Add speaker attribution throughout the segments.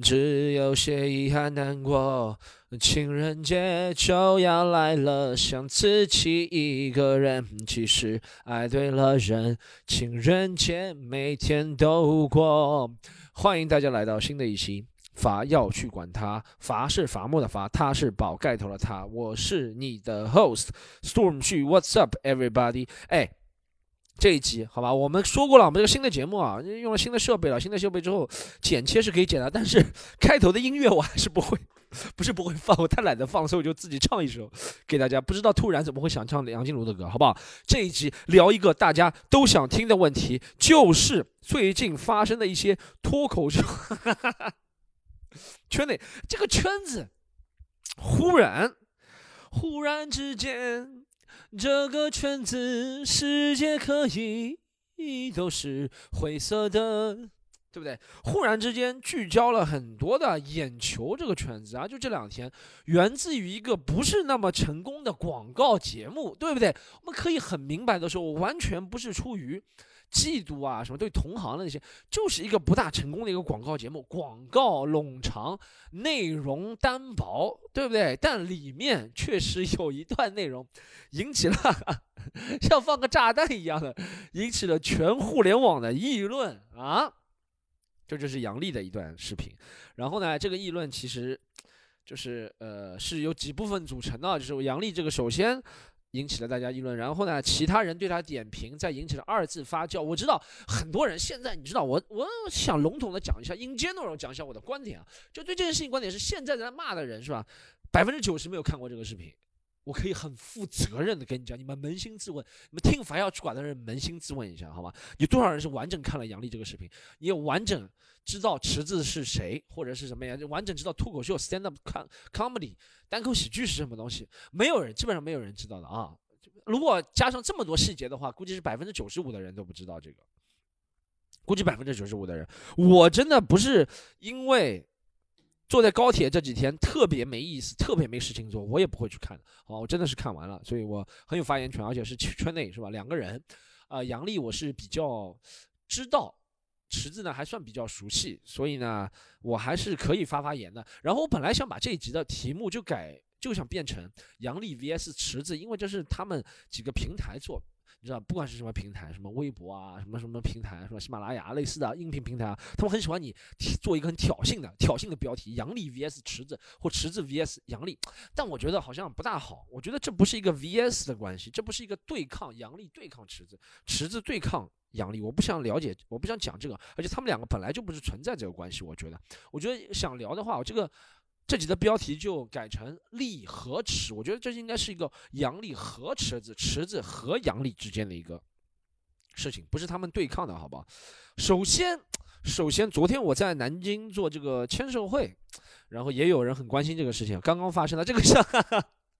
Speaker 1: 只有些遗憾难过。情人节就要来了，想自己一个人。其实爱对了人，情人节每天都过。欢迎大家来到新的一期。伐要去管他，伐是伐木的伐，他是宝盖头的他。我是你的 host Storm 旭，What's up everybody？哎。这一集好吧，我们说过了，我们这个新的节目啊，用了新的设备了。新的设备之后，剪切是可以剪的，但是 开头的音乐我还是不会，不是不会放，我太懒得放，所以我就自己唱一首给大家。不知道突然怎么会想唱梁静茹的歌，好不好？这一集聊一个大家都想听的问题，就是最近发生的一些脱口秀 圈内这个圈子，忽然忽然之间。这个圈子，世界可以都是灰色的，对不对？忽然之间聚焦了很多的眼球，这个圈子啊，就这两天，源自于一个不是那么成功的广告节目，对不对？我们可以很明白的说，我完全不是出于。嫉妒啊，什么对同行的那些，就是一个不大成功的一个广告节目，广告冗长，内容单薄，对不对？但里面确实有一段内容，引起了像放个炸弹一样的，引起了全互联网的议论啊！这就是杨笠的一段视频。然后呢，这个议论其实就是呃是由几部分组成的，就是杨笠这个首先。引起了大家议论，然后呢，其他人对他点评，再引起了二次发酵。我知道很多人现在，你知道我，我想笼统的讲一下，in general 讲一下我的观点啊，就对这件事情观点是，现在在骂的人是吧，百分之九十没有看过这个视频。我可以很负责任的跟你讲，你们扪心自问，你们听凡要去管的人扪心自问一下，好吧？有多少人是完整看了杨笠这个视频？你有完整知道池子是谁，或者是什么呀？完整知道脱口秀 stand up comedy 单口喜剧是什么东西？没有人，基本上没有人知道的啊！如果加上这么多细节的话，估计是百分之九十五的人都不知道这个。估计百分之九十五的人，我真的不是因为。坐在高铁这几天特别没意思，特别没事情做，我也不会去看的。好，我真的是看完了，所以我很有发言权，而且是圈内是吧？两个人，啊，杨笠我是比较知道，池子呢还算比较熟悉，所以呢我还是可以发发言的。然后我本来想把这一集的题目就改，就想变成杨笠 VS 池子，因为这是他们几个平台做。你知道，不管是什么平台，什么微博啊，什么什么平台，什么喜马拉雅类似的音频平台啊，他们很喜欢你做一个很挑衅的、挑衅的标题，杨笠 VS 池子或池子 VS 杨笠。但我觉得好像不大好，我觉得这不是一个 VS 的关系，这不是一个对抗杨笠对抗池子，池子对抗杨笠。我不想了解，我不想讲这个，而且他们两个本来就不是存在这个关系。我觉得，我觉得想聊的话，我这个。这集的标题就改成“利和池”，我觉得这应该是一个阳历和池子、池子和阳历之间的一个事情，不是他们对抗的，好吧？首先，首先，昨天我在南京做这个签售会，然后也有人很关心这个事情，刚刚发生的这个事。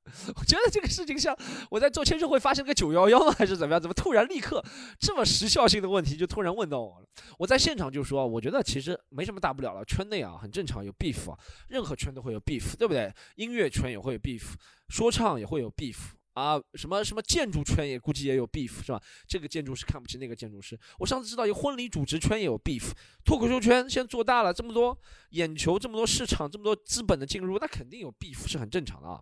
Speaker 1: 我觉得这个事情像我在做签售会发生个九幺幺吗？还是怎么样？怎么突然立刻这么时效性的问题就突然问到我了？我在现场就说，我觉得其实没什么大不了了。圈内啊很正常有 beef 啊，任何圈都会有 beef，对不对？音乐圈也会有 beef，说唱也会有 beef 啊，什么什么建筑圈也估计也有 beef 是吧？这个建筑师看不起那个建筑师。我上次知道有婚礼主持圈也有 beef，脱口秀圈现在做大了，这么多眼球，这么多市场，这么多资本的进入，那肯定有 beef 是很正常的啊。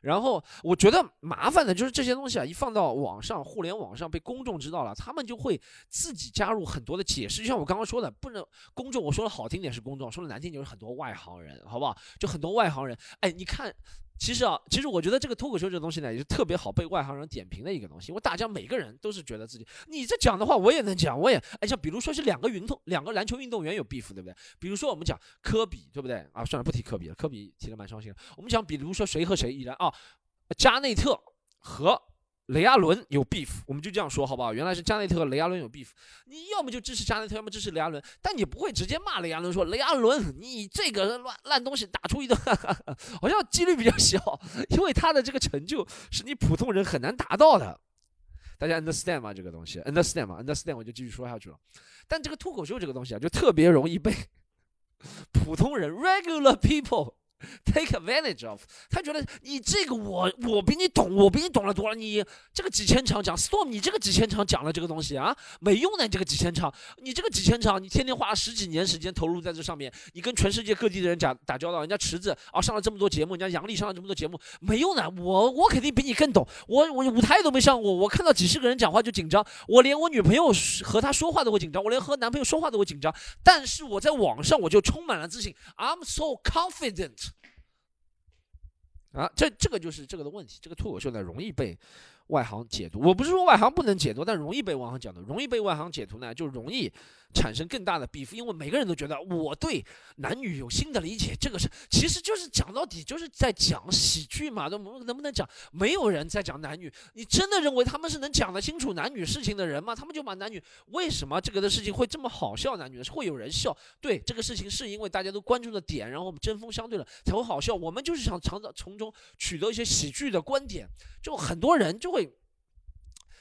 Speaker 1: 然后我觉得麻烦的就是这些东西啊，一放到网上，互联网上被公众知道了，他们就会自己加入很多的解释。就像我刚刚说的，不能公众，我说的好听点是公众，说的难听就是很多外行人，好不好？就很多外行人，哎，你看。其实啊，其实我觉得这个脱口秀这个东西呢，也是特别好被外行人点评的一个东西。我大家每个人都是觉得自己，你这讲的话我也能讲，我也哎，像比如说是两个运动，两个篮球运动员有 beef，对不对？比如说我们讲科比，对不对？啊，算了，不提科比了，科比提的蛮伤心的。我们讲，比如说谁和谁依然啊，加内特和。雷阿伦有 beef，我们就这样说好不好？原来是加内特和雷阿伦有 beef，你要么就支持加内特，要么支持雷阿伦，但你不会直接骂雷阿伦说雷阿伦你这个乱烂东西打出一段，好像几率比较小，因为他的这个成就是你普通人很难达到的。大家 understand 吗？这个东西 understand 吗？understand 我就继续说下去了。但这个脱口秀这个东西啊，就特别容易被 普通人 regular people take advantage of，他觉得你这个我我比你懂，我比你懂了多了。你这个几千场讲 storm，你这个几千场讲了这个东西啊，没用的。你这个几千场，你这个几千场，你天天花了十几年时间投入在这上面，你跟全世界各地的人讲打交道，人家池子啊上了这么多节目，人家杨丽上了这么多节目，没用的。我我肯定比你更懂，我我舞台都没上过，我看到几十个人讲话就紧张，我连我女朋友和她说话都会紧张，我连和男朋友说话都会紧张。但是我在网上我就充满了自信，I'm so confident。啊，这这个就是这个的问题。这个脱口秀呢，容易被外行解读。我不是说外行不能解读，但容易被外行解读。容易被外行解读呢，就容易。产生更大的 beef，因为每个人都觉得我对男女有新的理解，这个是其实就是讲到底就是在讲喜剧嘛，能能不能讲？没有人在讲男女，你真的认为他们是能讲得清楚男女事情的人吗？他们就把男女为什么这个的事情会这么好笑？男女会有人笑？对这个事情是因为大家都关注的点，然后我们针锋相对了才会好笑。我们就是想尝到从中取得一些喜剧的观点，就很多人就会，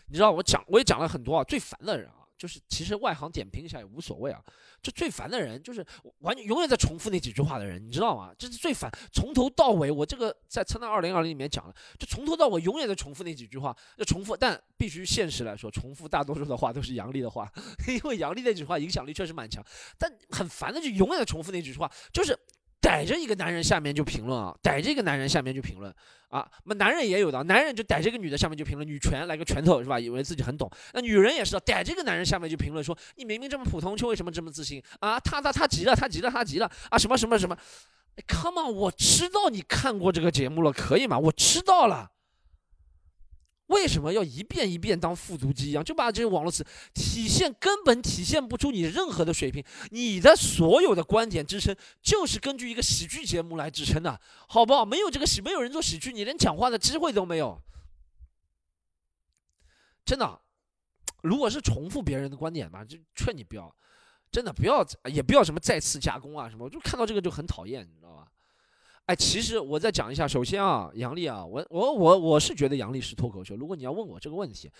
Speaker 1: 你知道我讲我也讲了很多啊，最烦的人啊。就是其实外行点评一下也无所谓啊，就最烦的人就是完全永远在重复那几句话的人，你知道吗？这是最烦，从头到尾我这个在《灿烂二零二零》里面讲了，就从头到尾永远在重复那几句话，要重复，但必须现实来说，重复大多数的话都是杨笠的话，因为杨笠那句话影响力确实蛮强，但很烦的就永远在重复那几句话，就是。逮着一个男人下面就评论啊，逮着一个男人下面就评论啊，那男人也有的，男人就逮这个女的下面就评论女拳来个拳头是吧？以为自己很懂。那女人也是逮这个男人下面就评论说你明明这么普通，却为什么这么自信啊？他他他急了，他急了，他急了啊！什么什么什么？Come on，我知道你看过这个节目了，可以吗？我知道了。为什么要一遍一遍当复读机一样，就把这些网络词体现根本体现不出你任何的水平？你的所有的观点支撑就是根据一个喜剧节目来支撑的，好不好？没有这个喜，没有人做喜剧，你连讲话的机会都没有。真的，如果是重复别人的观点吧，就劝你不要，真的不要，也不要什么再次加工啊什么，我就看到这个就很讨厌，你知道吧？哎，其实我再讲一下。首先啊，杨笠啊，我我我我是觉得杨笠是脱口秀。如果你要问我这个问题，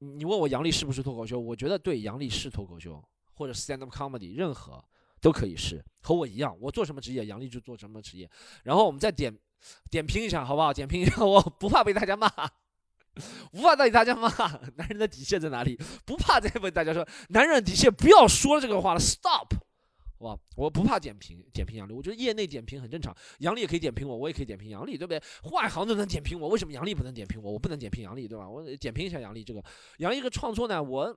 Speaker 1: 你问我杨笠是不是脱口秀，我觉得对，杨笠是脱口秀或者 stand up comedy，任何都可以是。和我一样，我做什么职业，杨笠就做什么职业。然后我们再点点评一下，好不好？点评一下，我不怕被大家骂，不怕被大家骂。男人的底线在哪里？不怕再被大家说男人底线，不要说这个话了，stop。哇，我不怕点评点评杨笠，我觉得业内点评很正常。杨笠也可以点评我，我也可以点评杨笠，对不对？外行都能点评我，为什么杨笠不能点评我？我不能点评杨笠，对吧？我点评一下杨笠这个杨笠这个创作呢，我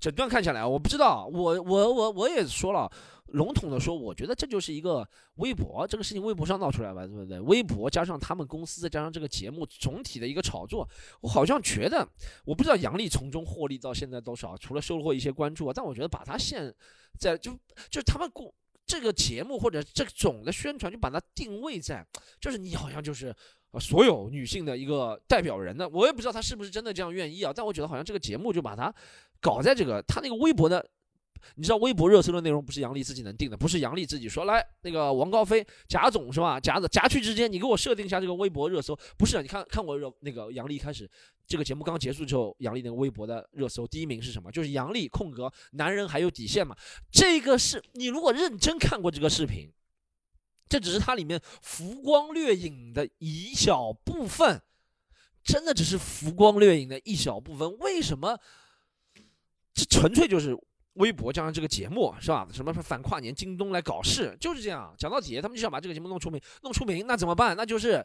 Speaker 1: 整段看下来，我不知道，我我我我也说了。笼统的说，我觉得这就是一个微博这个事情，微博上闹出来吧，对不对？微博加上他们公司，再加上这个节目总体的一个炒作，我好像觉得，我不知道杨笠从中获利到现在多少，除了收获一些关注啊，但我觉得把他现在就就他们过这个节目或者这种的宣传，就把它定位在，就是你好像就是所有女性的一个代表人呢，我也不知道他是不是真的这样愿意啊，但我觉得好像这个节目就把它搞在这个他那个微博的。你知道微博热搜的内容不是杨笠自己能定的，不是杨笠自己说来那个王高飞贾总是吧？贾子贾区之间，你给我设定一下这个微博热搜，不是？你看看我热那个杨笠开始这个节目刚结束之后，杨笠那个微博的热搜第一名是什么？就是杨笠空格男人还有底线嘛？这个是你如果认真看过这个视频，这只是它里面浮光掠影的一小部分，真的只是浮光掠影的一小部分。为什么？这纯粹就是。微博加上这个节目是吧？什么反跨年京东来搞事，就是这样。讲到底，他们就想把这个节目弄出名，弄出名，那怎么办？那就是，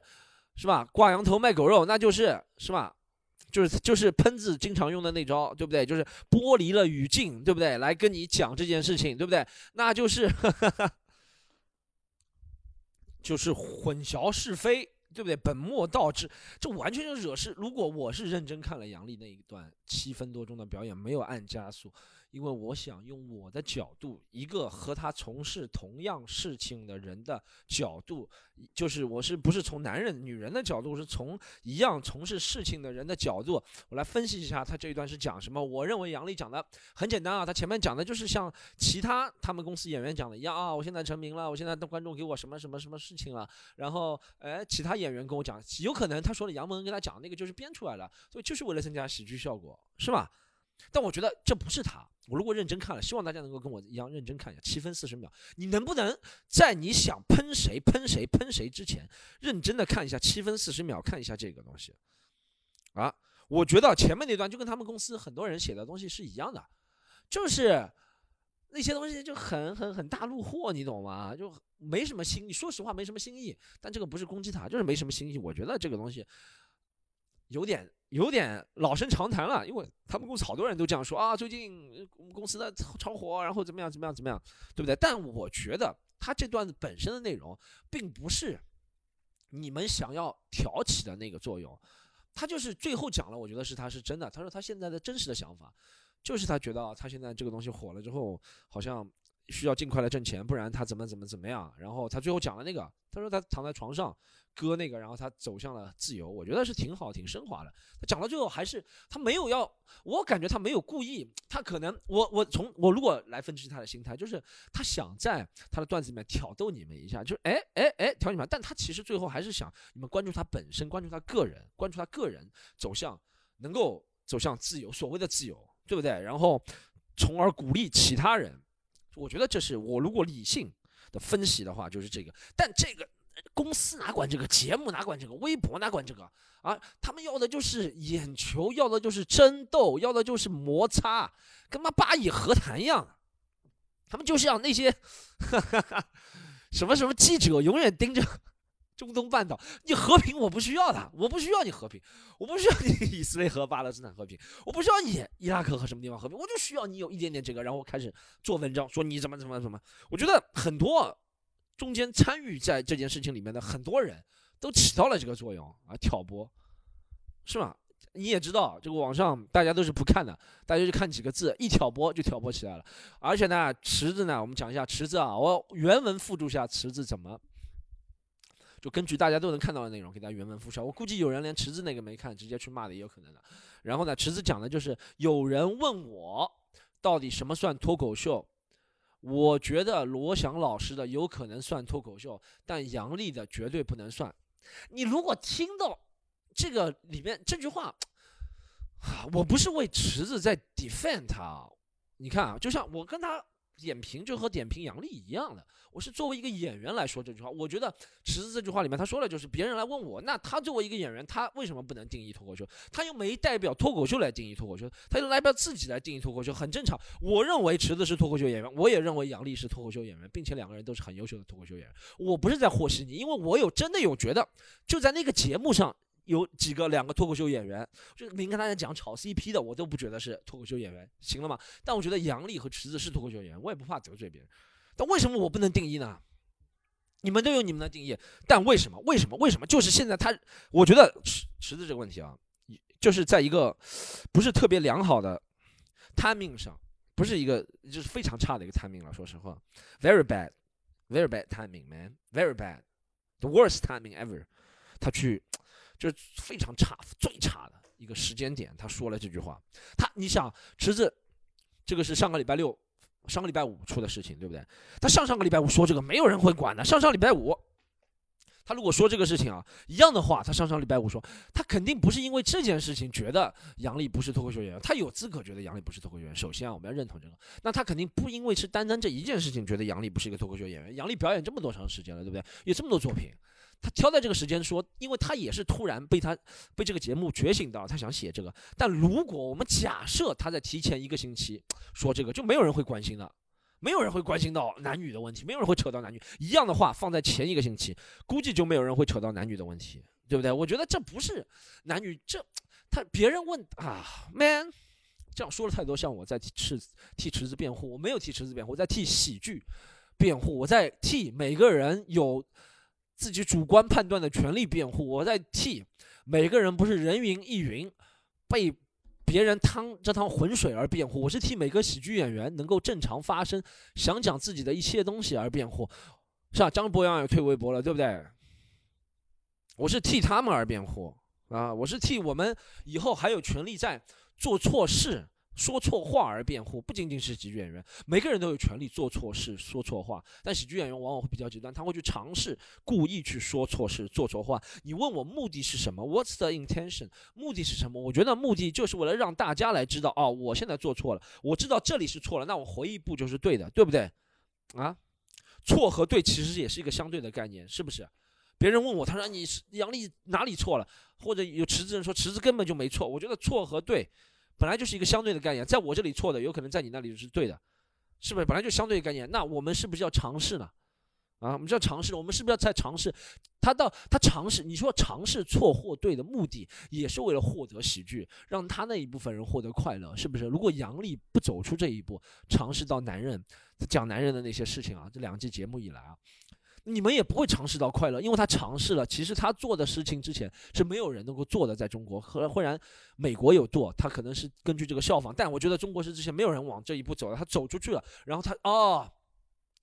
Speaker 1: 是吧？挂羊头卖狗肉，那就是，是吧？就是就是喷子经常用的那招，对不对？就是剥离了语境，对不对？来跟你讲这件事情，对不对？那就是，就是混淆是非，对不对？本末倒置，这完全就惹事。如果我是认真看了杨笠那一段七分多钟的表演，没有按加速。因为我想用我的角度，一个和他从事同样事情的人的角度，就是我是不是从男人、女人的角度，是从一样从事事情的人的角度，我来分析一下他这一段是讲什么。我认为杨笠讲的很简单啊，他前面讲的就是像其他他们公司演员讲的一样啊，我现在成名了，我现在的观众给我什么什么什么事情了，然后哎，其他演员跟我讲，有可能他说的杨蒙跟他讲那个就是编出来的，所以就是为了增加喜剧效果，是吧？但我觉得这不是他。我如果认真看了，希望大家能够跟我一样认真看一下七分四十秒。你能不能在你想喷谁、喷谁、喷谁之前，认真的看一下七分四十秒，看一下这个东西？啊，我觉得前面那段就跟他们公司很多人写的东西是一样的，就是那些东西就很很很大路货，你懂吗？就没什么新意。说实话，没什么新意。但这个不是攻击他，就是没什么新意。我觉得这个东西有点。有点老生常谈了，因为他们公司好多人都这样说啊，最近我们公司的超火，然后怎么样怎么样怎么样，对不对？但我觉得他这段子本身的内容并不是你们想要挑起的那个作用，他就是最后讲了，我觉得是他是真的。他说他现在的真实的想法，就是他觉得他现在这个东西火了之后，好像。需要尽快来挣钱，不然他怎么怎么怎么样？然后他最后讲了那个，他说他躺在床上割那个，然后他走向了自由。我觉得是挺好，挺升华的。他讲到最后还是他没有要，我感觉他没有故意，他可能我我从我如果来分析他的心态，就是他想在他的段子里面挑逗你们一下，就是哎哎哎挑你们，但他其实最后还是想你们关注他本身，关注他个人，关注他个人走向能够走向自由，所谓的自由，对不对？然后从而鼓励其他人。我觉得这是我如果理性的分析的话，就是这个。但这个公司哪管这个，节目哪管这个，微博哪管这个啊？他们要的就是眼球，要的就是争斗，要的就是摩擦，跟妈巴以和谈一样。他们就是要那些 什么什么记者永远盯着。中东半岛，你和平我不需要的，我不需要你和平，我不需要你 以色列和巴勒斯坦和平，我不需要你伊拉克和什么地方和平，我就需要你有一点点这个，然后开始做文章，说你怎么怎么怎么。我觉得很多中间参与在这件事情里面的很多人都起到了这个作用啊，挑拨，是吧？你也知道，这个网上大家都是不看的，大家就看几个字，一挑拨就挑拨起来了。而且呢，池子呢，我们讲一下池子啊，我原文附注下池子怎么。就根据大家都能看到的内容，给大家原文复述。我估计有人连池子那个没看，直接去骂的也有可能的。然后呢，池子讲的就是有人问我，到底什么算脱口秀？我觉得罗翔老师的有可能算脱口秀，但杨笠的绝对不能算。你如果听到这个里面这句话，我不是为池子在 defend 他。你看啊，就像我跟他。点评就和点评杨笠一样的，我是作为一个演员来说这句话。我觉得池子这句话里面他说了，就是别人来问我，那他作为一个演员，他为什么不能定义脱口秀？他又没代表脱口秀来定义脱口秀，他又代表自己来定义脱口秀，很正常。我认为池子是脱口秀演员，我也认为杨笠是脱口秀演员，并且两个人都是很优秀的脱口秀演员。我不是在和稀泥，因为我有真的有觉得，就在那个节目上。有几个两个脱口秀演员，就您跟大家讲炒 CP 的，我都不觉得是脱口秀演员，行了吗？但我觉得杨笠和池子是脱口秀演员，我也不怕得罪别人。但为什么我不能定义呢？你们都有你们的定义，但为什么？为什么？为什么？就是现在他，我觉得池池子这个问题啊，就是在一个不是特别良好的 timing 上，不是一个就是非常差的一个 timing 了。说实话，very bad，very bad timing man，very bad，the worst timing ever，他去。就是非常差、最差的一个时间点，他说了这句话。他，你想，池子，这个是上个礼拜六、上个礼拜五出的事情，对不对？他上上个礼拜五说这个，没有人会管的。上上礼拜五，他如果说这个事情啊，一样的话，他上上礼拜五说，他肯定不是因为这件事情觉得杨笠不是脱口秀演员，他有资格觉得杨笠不是脱口秀演员。首先啊，我们要认同这个。那他肯定不因为是单单这一件事情觉得杨笠不是一个脱口秀演员。杨笠表演这么多长时间了，对不对？有这么多作品。他挑在这个时间说，因为他也是突然被他被这个节目觉醒到，他想写这个。但如果我们假设他在提前一个星期说这个，就没有人会关心的，没有人会关心到男女的问题，没有人会扯到男女一样的话放在前一个星期，估计就没有人会扯到男女的问题，对不对？我觉得这不是男女，这他别人问啊，man，这样说了太多，像我在替池子替池子辩护，我没有替池子辩护，我在替喜剧辩护，我在替每个人有。自己主观判断的权利辩护，我在替每个人不是人云亦云，被别人趟这趟浑水而辩护。我是替每个喜剧演员能够正常发声，想讲自己的一切东西而辩护，是吧？张博洋也退微博了，对不对？我是替他们而辩护啊！我是替我们以后还有权利在做错事说错话而辩护，不仅仅是喜剧演员，每个人都有权利做错事、说错话。但喜剧演员往往会比较极端，他会去尝试故意去说错事、做错话。你问我目的是什么？What's the intention？目的是什么？我觉得目的就是为了让大家来知道，哦，我现在做错了，我知道这里是错了，那我回一步就是对的，对不对？啊，错和对其实也是一个相对的概念，是不是？别人问我，他说你是杨丽哪里错了？或者有池子人说池子根本就没错。我觉得错和对。本来就是一个相对的概念，在我这里错的，有可能在你那里就是对的，是不是？本来就相对概念，那我们是不是要尝试呢？啊，我们就要尝试，我们是不是要在尝试？他到他尝试，你说尝试错或对的目的，也是为了获得喜剧，让他那一部分人获得快乐，是不是？如果杨笠不走出这一步，尝试到男人讲男人的那些事情啊，这两季节目以来啊。你们也不会尝试到快乐，因为他尝试了。其实他做的事情之前是没有人能够做的，在中国。后来忽然美国有做，他可能是根据这个效仿。但我觉得中国是之前没有人往这一步走的，他走出去了。然后他哦，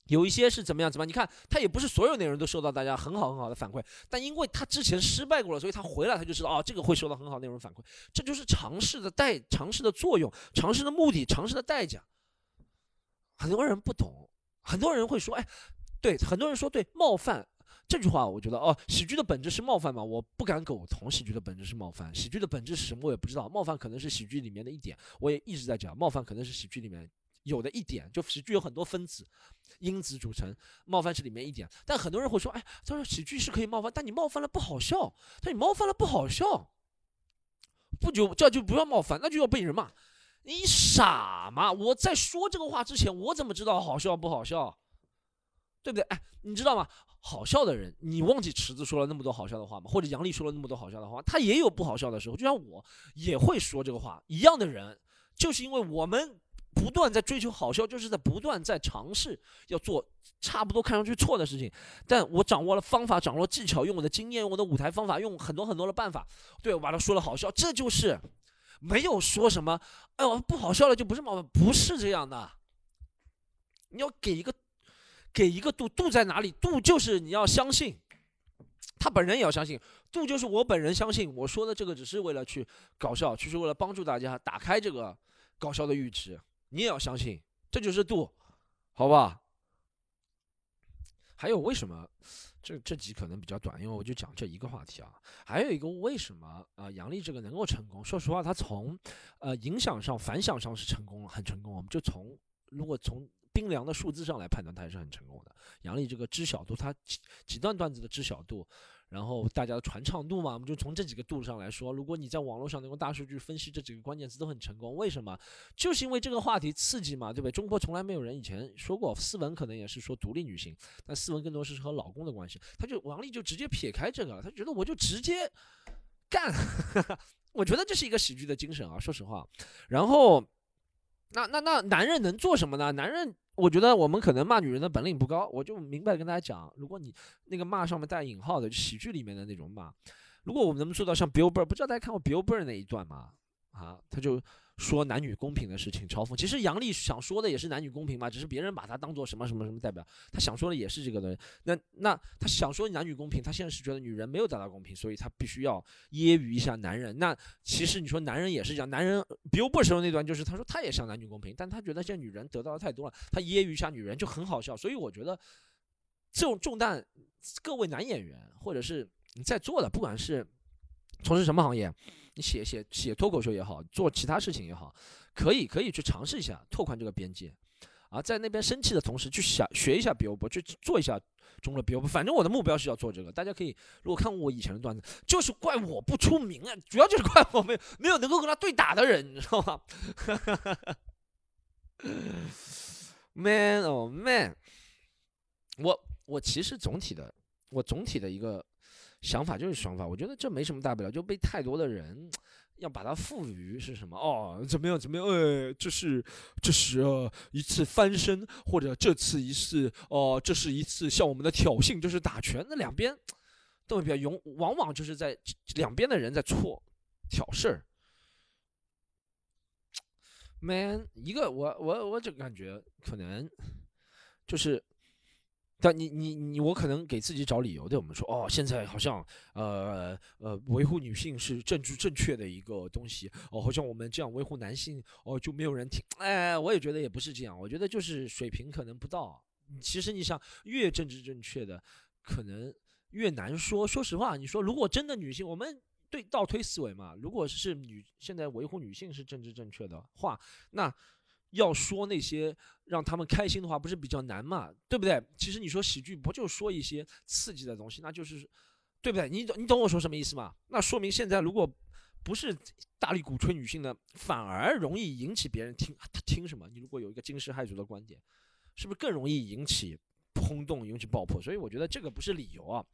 Speaker 1: 有一些是怎么样？怎么样？你看他也不是所有内容都受到大家很好很好的反馈，但因为他之前失败过了，所以他回来他就知道哦，这个会受到很好内容反馈。这就是尝试的代，尝试的作用，尝试的目的，尝试的代价。很多人不懂，很多人会说，哎。对很多人说对冒犯这句话，我觉得哦，喜剧的本质是冒犯嘛？我不敢苟同，喜剧的本质是冒犯。喜剧的本质是什么？我也不知道。冒犯可能是喜剧里面的一点，我也一直在讲，冒犯可能是喜剧里面有的一点。就喜剧有很多分子、因子组成，冒犯是里面一点。但很多人会说，哎，他说喜剧是可以冒犯，但你冒犯了不好笑。他你冒犯了不好笑，不就这就不要冒犯，那就要被人骂。你傻吗？我在说这个话之前，我怎么知道好笑不好笑？对不对？哎，你知道吗？好笑的人，你忘记池子说了那么多好笑的话吗？或者杨笠说了那么多好笑的话，他也有不好笑的时候。就像我也会说这个话一样的人，就是因为我们不断在追求好笑，就是在不断在尝试要做差不多看上去错的事情。但我掌握了方法，掌握了技巧，用我的经验，用我的舞台方法，用很多很多的办法，对把它说了好笑。这就是没有说什么，哎呦不好笑了就不是冒犯，不是这样的。你要给一个。给一个度，度在哪里？度就是你要相信，他本人也要相信。度就是我本人相信，我说的这个只是为了去搞笑，就是为了帮助大家打开这个搞笑的阈值。你也要相信，这就是度，好吧？还有为什么这这集可能比较短？因为我就讲这一个话题啊。还有一个为什么啊？杨笠这个能够成功？说实话，他从呃影响上、反响上是成功了，很成功。我们就从如果从冰凉的数字上来判断，他还是很成功的。杨笠这个知晓度，他几几段段子的知晓度，然后大家的传唱度嘛，我们就从这几个度上来说。如果你在网络上能够大数据分析这几个关键词，都很成功。为什么？就是因为这个话题刺激嘛，对不对？中国从来没有人以前说过，斯文可能也是说独立女性，但斯文更多是和老公的关系。他就王丽就直接撇开这个了，他觉得我就直接干。我觉得这是一个喜剧的精神啊，说实话。然后。那那那男人能做什么呢？男人，我觉得我们可能骂女人的本领不高。我就明白跟大家讲，如果你那个骂上面带引号的，喜剧里面的那种骂，如果我们能做到像 Bill Burr，不知道大家看过 Bill Burr 那一段吗？啊，他就。说男女公平的事情，嘲讽。其实杨笠想说的也是男女公平嘛，只是别人把他当做什么什么什么代表。他想说的也是这个的。那那他想说男女公平，他现在是觉得女人没有得到公平，所以他必须要揶揄一下男人。那其实你说男人也是这样，男人 Bill 时候那段就是他说他也想男女公平，但他觉得现在女人得到的太多了，他揶揄一下女人就很好笑。所以我觉得这种重担，各位男演员或者是你在做的，不管是从事什么行业。你写写写脱口秀也好，做其他事情也好，可以可以去尝试一下拓宽这个边界，啊，在那边生气的同时去想学一下 Bill 去做一下中了 Bill 反正我的目标是要做这个。大家可以如果看过我以前的段子，就是怪我不出名啊，主要就是怪我没有没有能够跟他对打的人，你知道吗？Man oh man，我我其实总体的我总体的一个。想法就是想法，我觉得这没什么大不了，就被太多的人要把它赋予是什么哦？怎么样？怎么样？呃，这是这是呃一次翻身，或者这次一次哦，这是一次向我们的挑衅，就是打拳。那两边都会比较勇，往往就是在两边的人在错挑事儿。Man，一个我我我就感觉可能就是但你你你，我可能给自己找理由，对我们说，哦，现在好像呃呃，维护女性是政治正确的一个东西，哦，好像我们这样维护男性，哦，就没有人听。哎，我也觉得也不是这样，我觉得就是水平可能不到。其实你想，越政治正确的，可能越难说。说实话，你说如果真的女性，我们对倒推思维嘛，如果是女现在维护女性是政治正确的话，那。要说那些让他们开心的话，不是比较难嘛？对不对？其实你说喜剧不就说一些刺激的东西，那就是，对不对？你你懂我说什么意思吗？那说明现在如果不是大力鼓吹女性的，反而容易引起别人听听什么？你如果有一个惊世骇俗的观点，是不是更容易引起轰动、引起爆破？所以我觉得这个不是理由啊，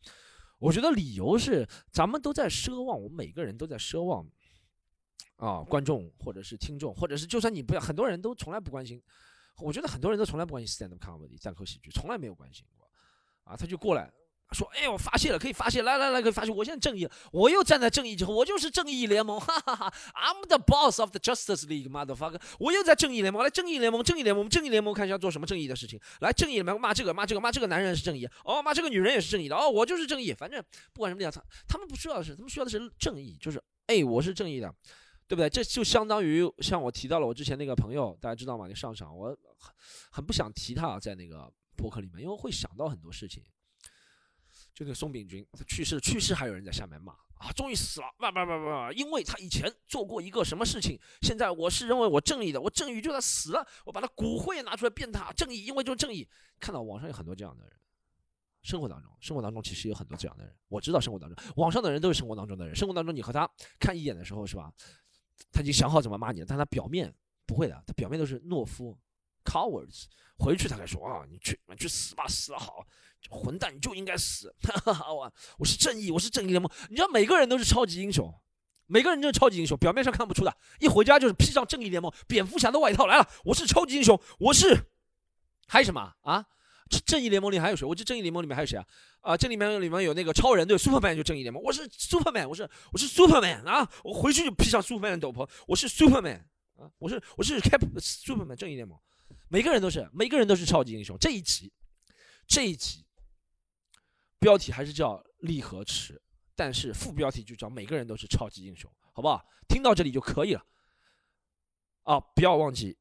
Speaker 1: 我觉得理由是咱们都在奢望，我们每个人都在奢望。啊，观众或者是听众，或者是就算你不要，很多人都从来不关心。我觉得很多人都从来不关心 stand up comedy 单口喜剧，从来没有关心过。啊，他就过来说：“哎，我发泄了，可以发泄，来来来，可以发泄。我现在正义，我又站在正义之后，我就是正义联盟，哈哈哈。I'm the boss of the Justice League，motherfucker。我又在正义联盟，来正义联盟，正义联盟，正义联盟，看一下做什么正义的事情。来正义联盟骂这个，骂这个，骂这个男人是正义，哦，骂这个女人也是正义的，哦，我就是正义。反正不管什么样，他他们不需要的是，他们需要的是正义，就是哎，我是正义的。”对不对？这就相当于像我提到了我之前那个朋友，大家知道吗？那上场，我很很不想提他在那个博客里面，因为会想到很多事情。就那个松炳军，他去世，去世还有人在下面骂啊，终于死了，不不不不，因为他以前做过一个什么事情，现在我是认为我正义的，我正义就他死了，我把他骨灰拿出来变他正义，因为就是正义。看到网上有很多这样的人，生活当中，生活当中其实有很多这样的人，我知道生活当中，网上的人都是生活当中的人，生活当中你和他看一眼的时候，是吧？他已经想好怎么骂你了，但他表面不会的，他表面都是懦夫，cowards。回去他还说啊，你去，你去死吧，死了好，混蛋，你就应该死。我我是正义，我是正义联盟。你知道每个人都是超级英雄，每个人都是超级英雄，表面上看不出的，一回家就是披上正义联盟蝙蝠侠的外套来了。我是超级英雄，我是还有什么啊？正义联盟里还有谁？我这正义联盟里面还有谁啊？啊，这里面里面有那个超人对，Superman 就正义联盟。我是 Superman，我是我是 Superman 啊！我回去就披上 Superman 的斗篷，我是 Superman 啊！我是我是 Cap Superman 正义联盟。每个人都是每个人都是超级英雄。这一集这一集标题还是叫利和池，但是副标题就叫每个人都是超级英雄，好不好？听到这里就可以了。啊，不要忘记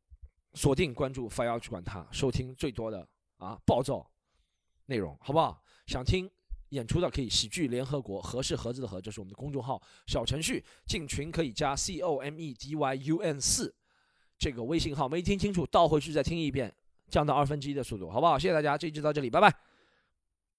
Speaker 1: 锁定关注，发要去管他，收听最多的。啊，暴躁内容好不好？想听演出的可以喜剧联合国，合是盒子的盒，这是我们的公众号小程序，进群可以加 C O M E D Y U N 四这个微信号，没听清楚倒回去再听一遍，降到二分之一的速度，好不好？谢谢大家，这一集到这里，拜拜。